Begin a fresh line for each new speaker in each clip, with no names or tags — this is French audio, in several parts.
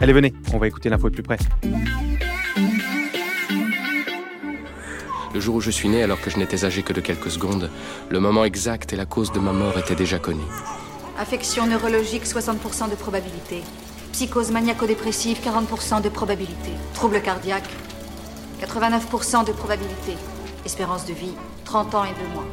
Allez, venez, on va écouter l'info de plus près.
Le jour où je suis né, alors que je n'étais âgé que de quelques secondes, le moment exact et la cause de ma mort étaient déjà connus.
Affection neurologique, 60% de probabilité. Psychose maniaco-dépressive, 40% de probabilité. Trouble cardiaque, 89% de probabilité. Espérance de vie, 30 ans et 2 mois.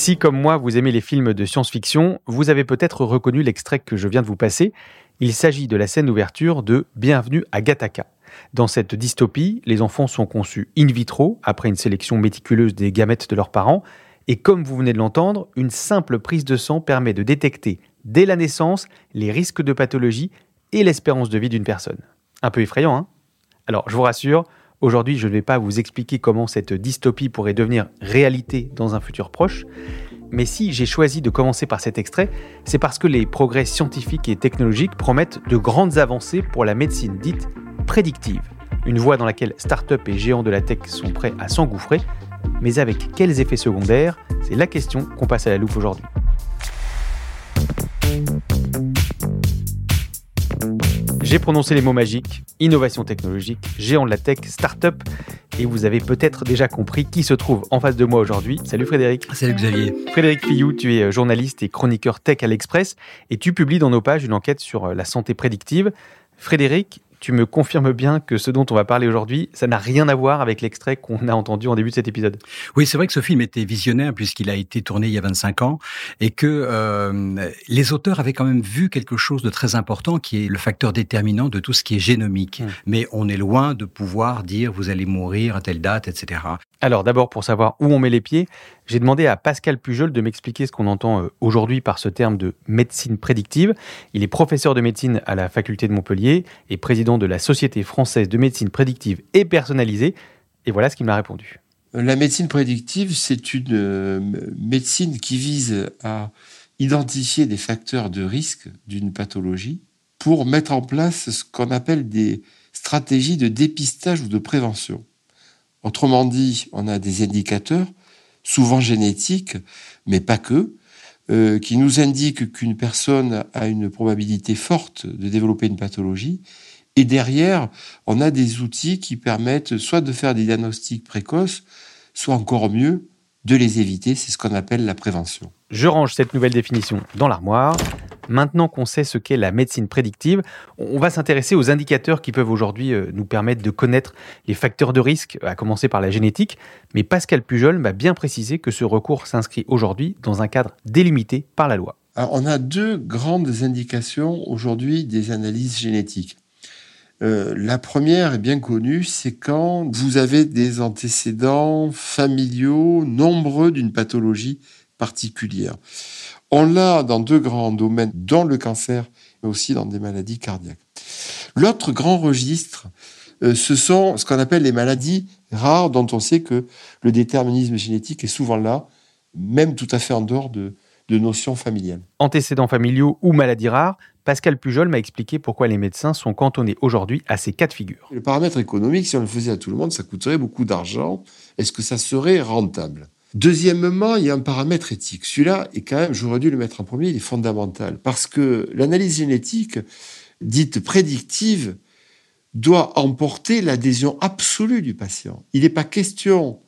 30 ans
Si, comme moi, vous aimez les films de science-fiction, vous avez peut-être reconnu l'extrait que je viens de vous passer. Il s'agit de la scène d'ouverture de Bienvenue à Gattaca. Dans cette dystopie, les enfants sont conçus in vitro, après une sélection méticuleuse des gamètes de leurs parents, et comme vous venez de l'entendre, une simple prise de sang permet de détecter, dès la naissance, les risques de pathologie et l'espérance de vie d'une personne. Un peu effrayant, hein? Alors, je vous rassure, aujourd'hui, je ne vais pas vous expliquer comment cette dystopie pourrait devenir réalité dans un futur proche, mais si j'ai choisi de commencer par cet extrait, c'est parce que les progrès scientifiques et technologiques promettent de grandes avancées pour la médecine dite prédictive, une voie dans laquelle start-up et géants de la tech sont prêts à s'engouffrer, mais avec quels effets secondaires? C'est la question qu'on passe à la loupe aujourd'hui. J'ai prononcé les mots magiques, innovation technologique, géant de la tech, start-up, et vous avez peut-être déjà compris qui se trouve en face de moi aujourd'hui. Salut Frédéric.
Salut Xavier.
Frédéric Fillou, tu es journaliste et chroniqueur tech à l'Express, et tu publies dans nos pages une enquête sur la santé prédictive. Frédéric, tu me confirmes bien que ce dont on va parler aujourd'hui, ça n'a rien à voir avec l'extrait qu'on a entendu en début de cet épisode.
Oui, c'est vrai que ce film était visionnaire puisqu'il a été tourné il y a 25 ans et que euh, les auteurs avaient quand même vu quelque chose de très important qui est le facteur déterminant de tout ce qui est génomique. Mmh. Mais on est loin de pouvoir dire vous allez mourir à telle date, etc.
Alors d'abord, pour savoir où on met les pieds, j'ai demandé à Pascal Pujol de m'expliquer ce qu'on entend aujourd'hui par ce terme de médecine prédictive. Il est professeur de médecine à la faculté de Montpellier et président de la Société française de médecine prédictive et personnalisée. Et voilà ce qu'il m'a répondu.
La médecine prédictive, c'est une médecine qui vise à identifier des facteurs de risque d'une pathologie pour mettre en place ce qu'on appelle des stratégies de dépistage ou de prévention. Autrement dit, on a des indicateurs, souvent génétiques, mais pas que, euh, qui nous indiquent qu'une personne a une probabilité forte de développer une pathologie. Et derrière, on a des outils qui permettent soit de faire des diagnostics précoces, soit encore mieux, de les éviter. C'est ce qu'on appelle la prévention.
Je range cette nouvelle définition dans l'armoire. Maintenant qu'on sait ce qu'est la médecine prédictive, on va s'intéresser aux indicateurs qui peuvent aujourd'hui euh, nous permettre de connaître les facteurs de risque, à commencer par la génétique. Mais Pascal Pujol m'a bien précisé que ce recours s'inscrit aujourd'hui dans un cadre délimité par la loi.
Alors, on a deux grandes indications aujourd'hui des analyses génétiques. Euh, la première est bien connue, c'est quand vous avez des antécédents familiaux nombreux d'une pathologie particulière. On l'a dans deux grands domaines, dans le cancer, mais aussi dans des maladies cardiaques. L'autre grand registre, euh, ce sont ce qu'on appelle les maladies rares, dont on sait que le déterminisme génétique est souvent là, même tout à fait en dehors de, de notions familiales.
Antécédents familiaux ou maladies rares, Pascal Pujol m'a expliqué pourquoi les médecins sont cantonnés aujourd'hui à ces cas de figure.
Le paramètre économique, si on le faisait à tout le monde, ça coûterait beaucoup d'argent. Est-ce que ça serait rentable? Deuxièmement, il y a un paramètre éthique. Celui-là est quand même, j'aurais dû le mettre en premier, il est fondamental. Parce que l'analyse génétique, dite prédictive, doit emporter l'adhésion absolue du patient. Il n'est pas question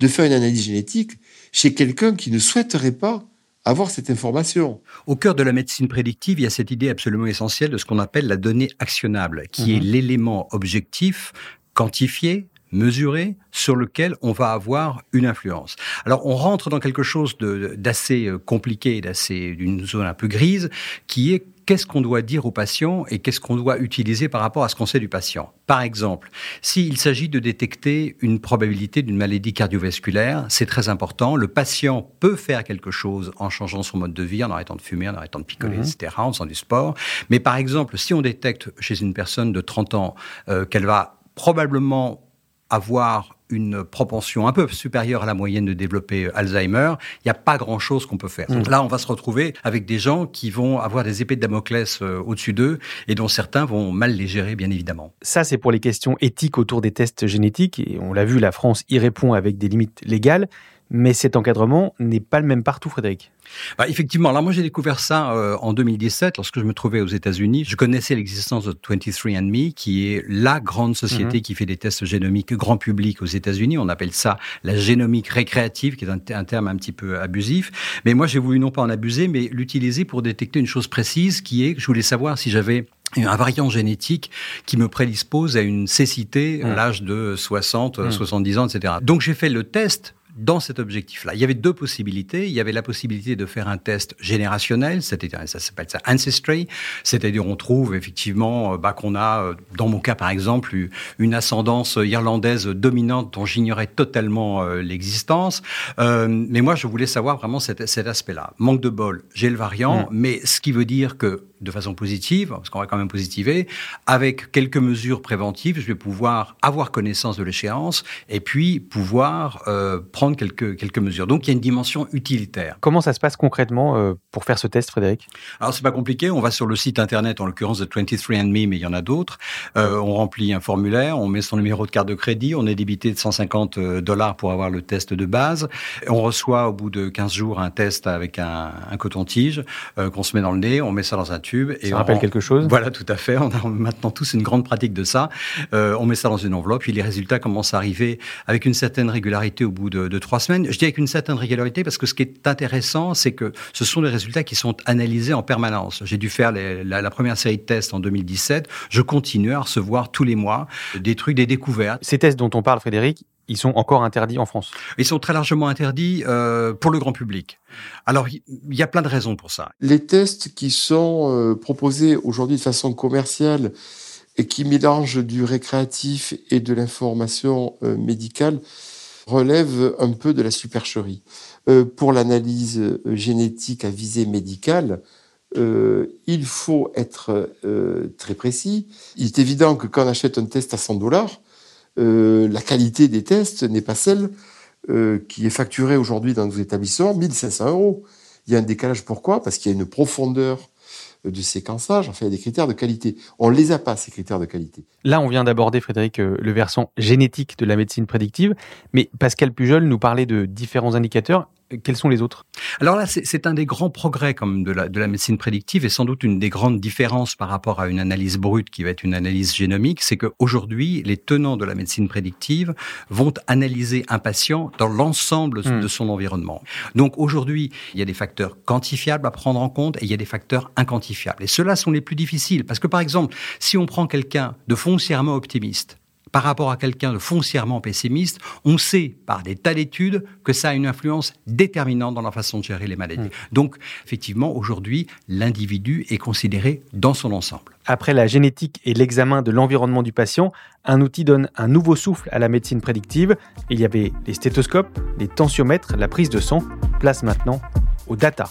de faire une analyse génétique chez quelqu'un qui ne souhaiterait pas avoir cette information.
Au cœur de la médecine prédictive, il y a cette idée absolument essentielle de ce qu'on appelle la donnée actionnable, qui est mhm. l'élément objectif, quantifié, mesuré, sur lequel on va avoir une influence. Alors on rentre dans quelque chose d'assez euh, compliqué, d'assez d'une zone un peu grise, qui est qu'est-ce qu'on doit dire au patient et qu'est-ce qu'on doit utiliser par rapport à ce qu'on sait du patient. Par exemple, s'il s'agit de détecter une probabilité d'une maladie cardiovasculaire, c'est très important. Le patient peut faire quelque chose en changeant son mode de vie, en arrêtant de fumer, en arrêtant de picoler, mhm. etc., en faisant du sport. Mais par exemple, si on détecte chez une personne de 30 ans euh, qu'elle va probablement avoir une propension un peu supérieure à la moyenne de développer euh, Alzheimer, il n'y a pas grand-chose qu'on peut faire. Donc mm. là, on va se retrouver avec des gens qui vont avoir des épées de Damoclès euh, au-dessus d'eux et dont certains vont mal les gérer, bien évidemment.
Ça, c'est pour les questions éthiques autour des tests génétiques. Et on l'a vu, la France y répond avec des limites légales. Mais cet encadrement n'est pas le même partout, Frédéric.
Bah, effectivement, alors moi j'ai découvert ça euh, en 2017 lorsque je me trouvais aux États-Unis. Je connaissais l'existence de 23andMe, qui est la grande société mhm. qui fait des tests génomiques grand public aux États-Unis. On appelle ça la génomique récréative, qui est un, un, terme un petit peu abusif. Mais moi j'ai voulu non pas en abuser, mais l'utiliser pour détecter une chose précise, qui est que je voulais savoir si j'avais un variant génétique qui me prédispose à une cécité à mhm. l'âge de 60, 70 mhm. ans, etc. Donc j'ai fait le test dans cet objectif-là. Il y avait deux possibilités. Il y avait la possibilité de faire un test générationnel, c'est-à-dire ça s'appelle ça ancestry, c'est-à-dire on trouve effectivement euh, bah, qu'on a, euh, dans mon cas par exemple, une ascendance irlandaise dominante dont j'ignorais totalement euh, l'existence. mais moi, je voulais savoir vraiment cet, cet aspect-là. Manque de bol, j'ai le variant, mmh. mais ce qui veut dire que de façon positive, parce qu'on va quand même positiver, avec quelques mesures préventives, je vais pouvoir avoir connaissance de l'échéance et puis pouvoir euh, prendre quelques, quelques mesures. Donc il y a une dimension utilitaire.
Comment ça se passe concrètement euh, pour faire ce test, Frédéric?
Alors c'est pas compliqué, on va sur le site internet, en l'occurrence de 23andMe, mais il y en a d'autres. Euh, on remplit un formulaire, on met son numéro de carte de crédit, on est débité de 150 dollars pour avoir le test de base. On reçoit au bout de 15 jours un test avec un, un coton-tige qu'on se met dans le nez, on met ça dans un
et ça rappelle quelque chose?
Voilà, tout à fait. On a maintenant tous une grande pratique de ça. Euh, on met ça dans une enveloppe, puis les résultats commencent à arriver avec une certaine régularité au bout de, trois semaines. Je dis avec une certaine régularité parce que ce qui est intéressant, c'est que ce sont des résultats qui sont analysés en permanence. J'ai dû faire la, la, première série de tests en 2017. Je continue à recevoir tous les mois des trucs, des découvertes.
Ces tests dont on parle, Frédéric, ils sont encore interdits en France?
Ils sont très largement interdits euh, pour le grand public. Alors, il y a plein de raisons pour ça.
Les tests qui sont euh, proposés aujourd'hui de façon commerciale et qui mélangent du récréatif et de l'information euh, médicale relèvent un peu de la supercherie. Euh, pour l'analyse euh, génétique à visée médicale, il faut être très précis. Il est évident que quand on achète un test à 100 dollars, euh, la qualité des tests n'est pas celle euh, qui est facturée aujourd'hui dans nos établissements, 1500 euros. Il y a un décalage. Pourquoi? Parce qu'il y a une profondeur de séquençage, enfin, il y a des critères de qualité. On les a pas, ces critères de qualité.
Là, on vient d'aborder, Frédéric, euh, le versant génétique de la médecine prédictive, mais Pascal Pujol nous parlait de différents indicateurs quels sont les autres?
Alors là, c'est un des grands progrès comme de la, de la médecine prédictive et sans doute une des grandes différences par rapport à une analyse brute qui va être une analyse génomique, c'est qu'aujourd'hui, les tenants de la médecine prédictive vont analyser un patient dans l'ensemble hmm. de son environnement. Donc aujourd'hui, il y a des facteurs quantifiables à prendre en compte et il y a des facteurs inquantifiables. Et ceux-là sont les plus difficiles parce que par exemple, si on prend quelqu'un de foncièrement optimiste, par rapport à quelqu'un de foncièrement pessimiste, on sait par des tas d'études que ça a une influence déterminante dans la façon de gérer les maladies. Hmm. Donc, effectivement, aujourd'hui, l'individu est considéré dans son ensemble.
Après la génétique et l'examen de l'environnement du patient, un outil donne un nouveau souffle à la médecine prédictive. Il y avait les stéthoscopes, les tensiomètres, la prise de sang. Place maintenant aux data.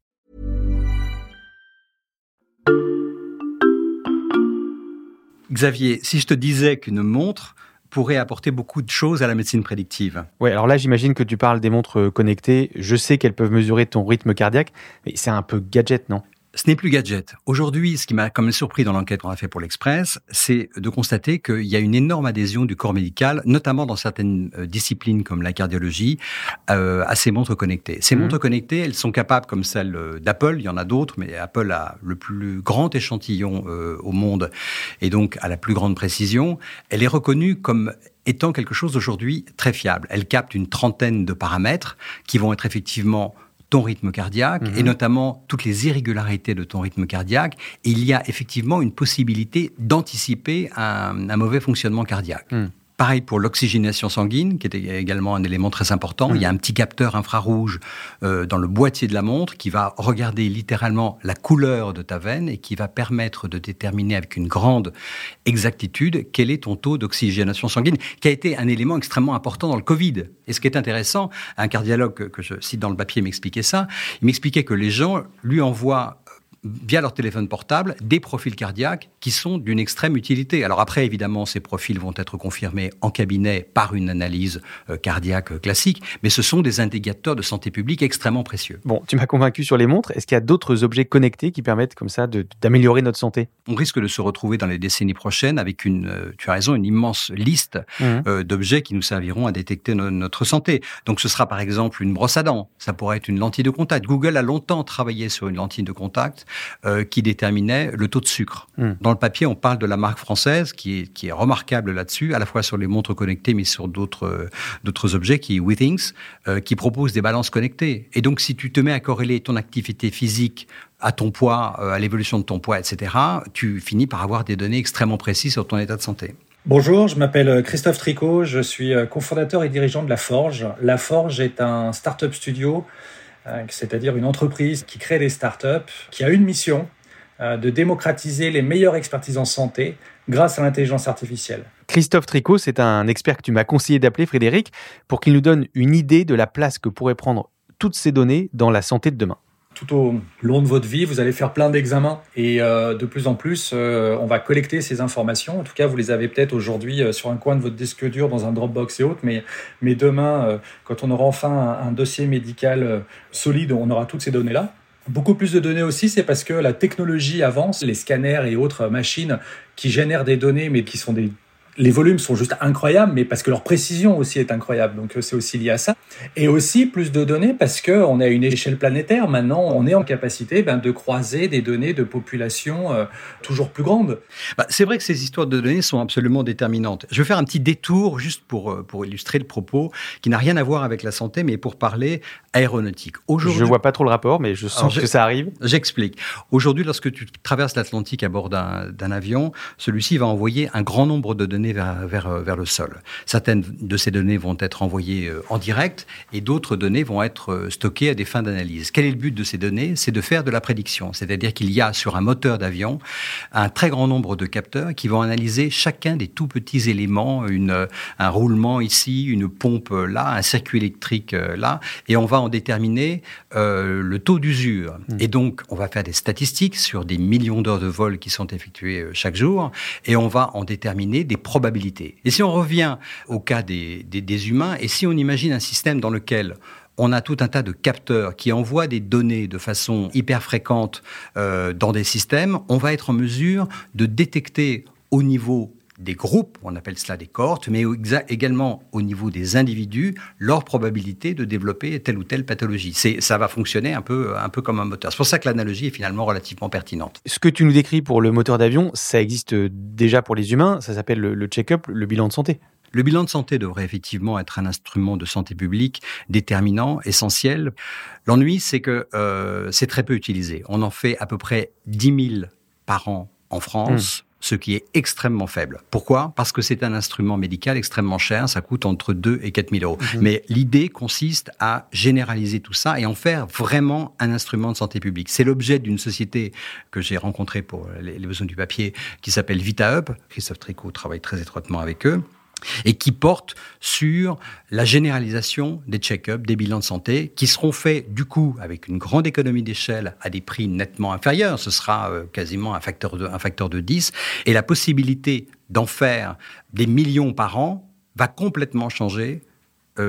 Xavier, si je te disais qu'une montre pourrait apporter beaucoup de choses à la médecine prédictive.
Oui, alors là, j'imagine que tu parles des montres connectées. Je sais qu'elles peuvent mesurer ton rythme cardiaque, mais c'est un peu gadget, non?
Ce n'est plus gadget. Aujourd'hui, ce qui m'a quand même surpris dans l'enquête qu'on a fait pour l'Express, c'est de constater qu'il y a une énorme adhésion du corps médical, notamment dans certaines euh, disciplines comme la cardiologie, euh, à ces montres connectées. Ces mmh. montres connectées, elles sont capables, comme celle euh, d'Apple, il y en a d'autres, mais Apple a le plus grand échantillon au monde et donc à la plus grande précision. Elle est reconnue comme étant quelque chose d'aujourd'hui très fiable. Elle capte une trentaine de paramètres qui vont être effectivement ton rythme cardiaque et mhm. notamment toutes les irrégularités de ton rythme cardiaque. il y a effectivement une possibilité d'anticiper un, mauvais fonctionnement cardiaque. Hmm. Pareil pour l'oxygénation sanguine, qui est également un élément très important. Il y a un petit capteur infrarouge euh, dans le boîtier de la montre qui va regarder littéralement la couleur de ta veine et qui va permettre de déterminer avec une grande exactitude quel est ton taux d'oxygénation sanguine, qui a été un élément extrêmement important dans le Covid. Et ce qui est intéressant, un cardiologue que je cite dans le papier m'expliquait ça, il m'expliquait que les gens lui envoient via leur téléphone portable des profils cardiaques qui sont d'une extrême utilité. Alors après, évidemment, ces profils vont être confirmés en cabinet par une analyse euh, cardiaque classique, mais ce sont des indicateurs de santé publique extrêmement précieux.
Bon, tu m'as convaincu sur les montres. Est-ce qu'il y a d'autres objets connectés qui permettent comme ça d'améliorer notre santé?
On risque de se retrouver dans les décennies prochaines avec une, euh, tu as raison, une immense liste mmh. euh, d'objets qui nous serviront à détecter notre santé. Donc ce sera par exemple une brosse à dents, ça pourrait être une lentille de contact. Google a longtemps travaillé sur une lentille de contact euh, qui déterminait le taux de sucre. Hmm. Dans le papier, on parle de la marque française qui est, qui est remarquable là-dessus, à la fois sur les montres connectées, mais sur d'autres euh, d'autres objets, qui est Withings, euh, qui propose des balances connectées. Et donc, si tu te mets à corréler ton activité physique à ton poids, à l'évolution de ton poids, etc., tu finis par avoir des données extrêmement précises sur ton état de santé.
Bonjour, je m'appelle Christophe Tricot, je suis cofondateur et dirigeant de La Forge. La Forge est un start-up studio c'est-à-dire une entreprise qui crée des startups, qui a une mission euh, de démocratiser les meilleures expertises en santé grâce à l'intelligence artificielle.
Christophe Tricot, c'est un expert que tu m'as conseillé d'appeler Frédéric pour qu'il nous donne une idée de la place que pourraient prendre toutes ces données dans la santé de demain
tout au long de votre vie, vous allez faire plein d'examens et euh, de plus en plus, euh, on va collecter ces informations. En tout cas, vous les avez peut-être aujourd'hui euh, sur un coin de votre disque dur, dans un Dropbox et autres, mais, mais demain, quand on aura enfin un, dossier médical solide, on aura toutes ces données-là. Beaucoup plus de données aussi, c'est parce que la technologie avance, les scanners et autres machines qui génèrent des données, mais qui sont des les volumes sont juste incroyables, mais parce que leur précision aussi est incroyable. Donc euh, c'est aussi lié à ça. Et aussi plus de données parce qu'on est à une échelle planétaire. Maintenant, on est en capacité ben, de croiser des données de population euh, toujours plus grandes.
Bah, c'est vrai que ces histoires de données sont absolument déterminantes. Je vais faire un petit détour juste pour, euh, pour illustrer le propos qui n'a rien à voir avec la santé, mais pour parler aéronautique.
Aujourd'hui, je vois pas trop le rapport, mais je sens que ça arrive.
J'explique. Aujourd'hui, lorsque tu traverses l'Atlantique à bord d'un avion, celui-ci va envoyer un grand nombre de données vers, vers, euh, vers, le sol. Certaines de ces données vont être envoyées euh, en direct et d'autres données vont être euh, stockées à des fins d'analyse. Quel est le but de ces données? C'est de faire de la prédiction. C'est-à-dire qu'il y a sur un moteur d'avion un très grand nombre de capteurs qui vont analyser chacun des tout petits éléments, une, un roulement ici, une pompe là, un circuit électrique là, et on va en déterminer euh, le taux d'usure. Mmh. Et donc, on va faire des statistiques sur des millions d'heures de vol qui sont effectuées chaque jour, et on va en déterminer des Et si on revient au cas des, des, humains, et si on imagine un système dans lequel on a tout un tas de capteurs qui envoient des données de façon hyper fréquente euh, dans des systèmes, on va être en mesure de détecter au niveau des groupes, on appelle cela des cohortes, mais également au niveau des individus, leur probabilité de développer telle ou telle pathologie. Ça va fonctionner un peu, un peu comme un moteur. C'est pour ça que l'analogie est finalement relativement pertinente.
Ce que tu nous décris pour le moteur d'avion, ça existe déjà pour les humains, ça s'appelle le, check-up, le bilan de santé.
Le bilan de santé devrait effectivement être un instrument de santé publique déterminant, essentiel. L'ennui, c'est que euh, c'est très peu utilisé. On en fait à peu près 10 000 par an en France. Hmm ce qui est extrêmement faible. Pourquoi? Parce que c'est un instrument médical extrêmement cher, ça coûte entre 2 et 4 000 euros. Mhm. Mais l'idée consiste à généraliser tout ça et en faire vraiment un instrument de santé publique. C'est l'objet d'une société que j'ai rencontrée pour les, besoins du papier qui s'appelle VitaHub. Christophe Tricot travaille très étroitement avec eux et qui porte sur la généralisation des check-ups, des bilans de santé, qui seront faits du coup avec une grande économie d'échelle à des prix nettement inférieurs. Ce sera euh, quasiment un facteur, de, un facteur de 10. Et la possibilité d'en faire des millions par an va complètement changer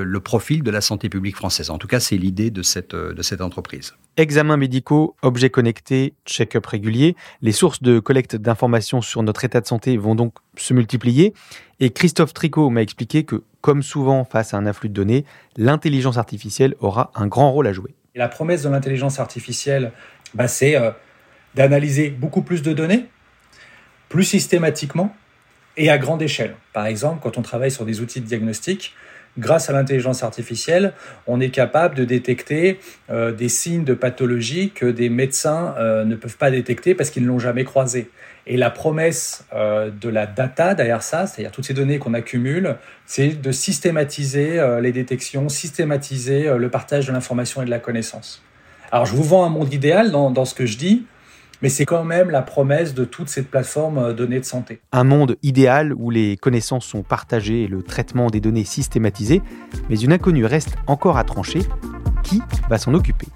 le profil de la santé publique française. En tout cas, c'est l'idée de cette, euh, de cette entreprise.
Examens médicaux, objets connectés, check-up réguliers, les sources de collecte d'informations sur notre état de santé vont donc se multiplier. Et Christophe Tricot m'a expliqué que, comme souvent face à un afflux de données, l'intelligence artificielle aura un grand rôle à jouer.
la promesse de l'intelligence artificielle, bah, c'est euh, d'analyser beaucoup plus de données, plus systématiquement et à grande échelle. Par exemple, quand on travaille sur des outils de diagnostic, grâce à l'intelligence artificielle, on est capable de détecter euh, des signes de pathologie que des médecins euh, ne peuvent pas détecter parce qu'ils ne l'ont jamais croisé. Et la promesse euh, de la data derrière ça, c'est-à-dire toutes ces données qu'on accumule, c'est de systématiser les détections, systématiser le partage de l'information et de la connaissance. Alors je vous vends un monde idéal dans, dans ce que je dis, mais c'est quand même la promesse de toute cette plateforme euh, données de santé.
Un monde idéal où les connaissances sont partagées et le traitement des données systématisé, mais une inconnue reste encore à trancher. Qui va s'en occuper?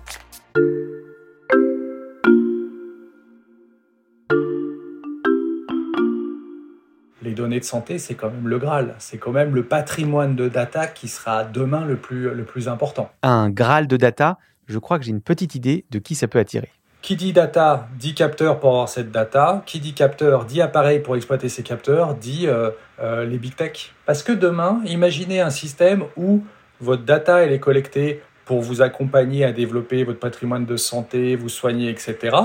Les données de santé, c'est quand même le Graal. C'est quand même le patrimoine de data qui sera demain le plus, le plus important.
Un Graal de data, je crois que j'ai une petite idée de qui ça peut attirer.
Qui dit data dit capteur pour avoir cette data. Qui dit capteur dit appareil pour exploiter ces capteurs, dit euh, euh, les big tech. Parce que demain, imaginez un système où votre data est collectée pour vous accompagner à développer votre patrimoine de santé, vous soigner, etc.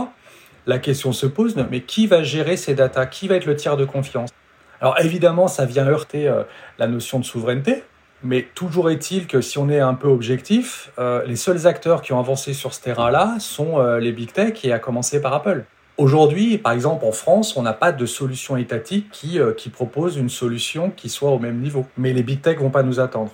La question se pose, mais qui va gérer ces data? Qui va être le tiers de confiance? Alors évidemment, ça vient heurter euh, la notion de souveraineté, mais toujours est-il que si on est un peu objectif, euh, les seuls acteurs qui ont avancé sur ce terrain-là sont euh, les big tech et à commencer par Apple. Aujourd'hui, par exemple en France, on n'a pas de solution étatique qui, euh, qui propose une solution qui soit au même niveau. Mais les big tech vont pas nous attendre.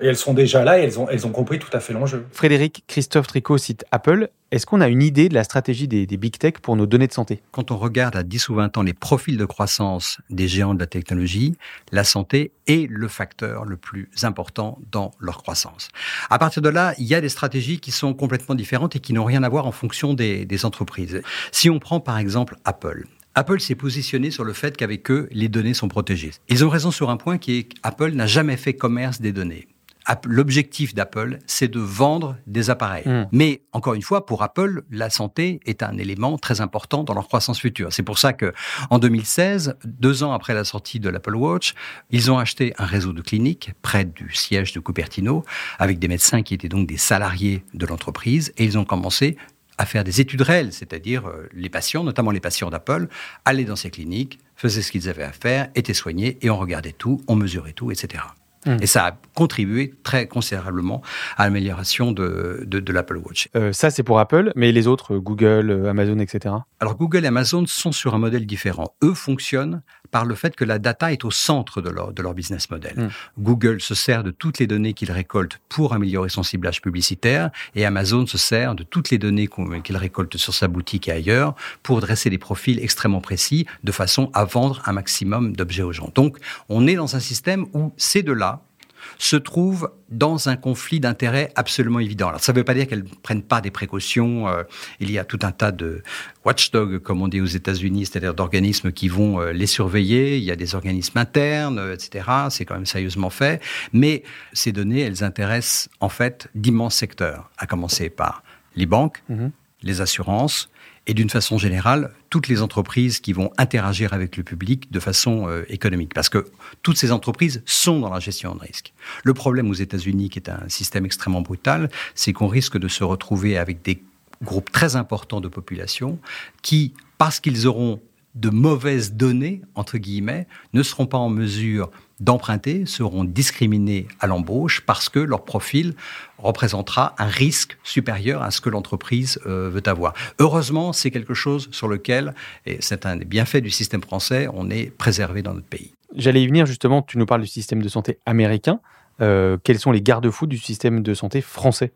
Et elles sont déjà là et elles ont, elles ont compris tout à fait l'enjeu.
Frédéric, Christophe Tricot cite Apple. Est-ce qu'on a une idée de la stratégie des, big tech pour nos données de santé?
Quand on regarde à 10 ou 20 ans les profils de croissance des géants de la technologie, la santé est le facteur le plus important dans leur croissance. À partir de là, il y a des stratégies qui sont complètement différentes et qui n'ont rien à voir en fonction des, des entreprises. Si on prend par exemple Apple, Apple s'est positionné sur le fait qu'avec eux, les données sont protégées. Ils ont raison sur un point qui est qu'Apple n'a jamais fait commerce des données l'objectif d'Apple, c'est de vendre des appareils. Hmm. Mais encore une fois, pour Apple, la santé est un élément très important dans leur croissance future. C'est pour ça que en 2016, deux ans après la sortie de l'Apple Watch, ils ont acheté un réseau de cliniques près du siège de Cupertino, avec des médecins qui étaient donc des salariés de l'entreprise, et ils ont commencé à faire des études réelles, c'est-à-dire euh, les patients, notamment les patients d'Apple, allaient dans ces cliniques, faisaient ce qu'ils avaient à faire, étaient soignés, et on regardait tout, on mesurait tout, etc. Hmm. Et ça a contribué très considérablement à l'amélioration de, de, l'Apple Watch.
Euh, ça, c'est pour Apple, mais les autres, euh, Google, euh, Amazon, etc.
Alors, Google et Amazon sont sur un modèle différent. Eux fonctionnent par le fait que la data est au centre de leur, de leur business model. Hmm. Google se sert de toutes les données qu'il récolte pour améliorer son ciblage publicitaire et Amazon se sert de toutes les données qu'il récolte sur sa boutique et ailleurs pour dresser des profils extrêmement précis de façon à vendre un maximum d'objets aux gens. Donc, on est dans un système où ces deux-là se trouvent dans un conflit d'intérêts absolument évident. Alors ça ne veut pas dire qu'elles ne prennent pas des précautions. Euh, il y a tout un tas de watchdogs, comme on dit aux États-Unis, c'est-à-dire d'organismes qui vont euh, les surveiller. Il y a des organismes internes, euh, etc. C'est quand même sérieusement fait. Mais ces données, elles intéressent en fait d'immenses secteurs, à commencer par les banques, mhm. Les assurances, et d'une façon générale, toutes les entreprises qui vont interagir avec le public de façon euh, économique. Parce que toutes ces entreprises sont dans la gestion de risque. Le problème aux États-Unis, qui est un système extrêmement brutal, c'est qu'on risque de se retrouver avec des groupes très importants de population qui, parce qu'ils auront de mauvaises données, entre guillemets, ne seront pas en mesure d'emprunter seront discriminés à l'embauche parce que leur profil représentera un risque supérieur à ce que l'entreprise euh, veut avoir. Heureusement, c'est quelque chose sur lequel, et c'est un des bienfaits du système français, on est préservé dans notre pays.
J'allais y venir justement, tu nous parles du système de santé américain. Euh, quels sont les garde-fous du système de santé français?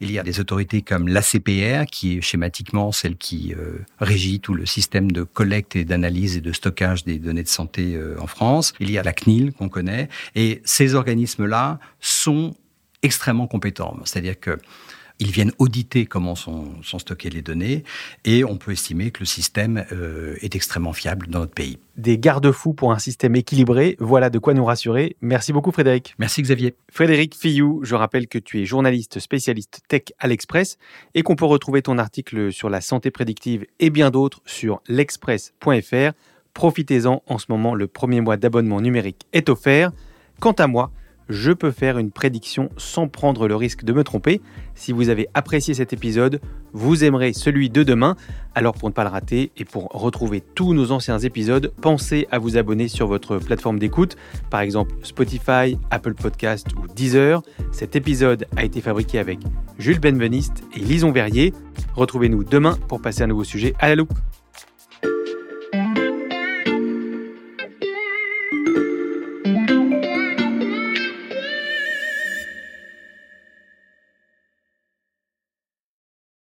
Il y a des autorités comme l'ACPR, qui est schématiquement celle qui euh, régit tout le système de collecte et d'analyse et de stockage des données de santé euh, en France. Il y a la CNIL qu'on connaît. Et ces organismes-là sont extrêmement compétents. C'est-à-dire que ils viennent auditer comment sont, stockées les données et on peut estimer que le système euh, est extrêmement fiable dans notre pays.
Des garde-fous pour un système équilibré, voilà de quoi nous rassurer. Merci beaucoup Frédéric.
Merci Xavier.
Frédéric Fillou, je rappelle que tu es journaliste spécialiste tech à l'Express et qu'on peut retrouver ton article sur la santé prédictive et bien d'autres sur l'express.fr. Profitez-en, en ce moment le premier mois d'abonnement numérique est offert. Quant à moi, je peux faire une prédiction sans prendre le risque de me tromper. Si vous avez apprécié cet épisode, vous aimerez celui de demain. Alors pour ne pas le rater et pour retrouver tous nos anciens épisodes, pensez à vous abonner sur votre plateforme d'écoute, par exemple Spotify, Apple Podcast ou Deezer. Cet épisode a été fabriqué avec Jules Benveniste et Lison Verrier. Retrouvez-nous demain pour passer un nouveau sujet à la loupe.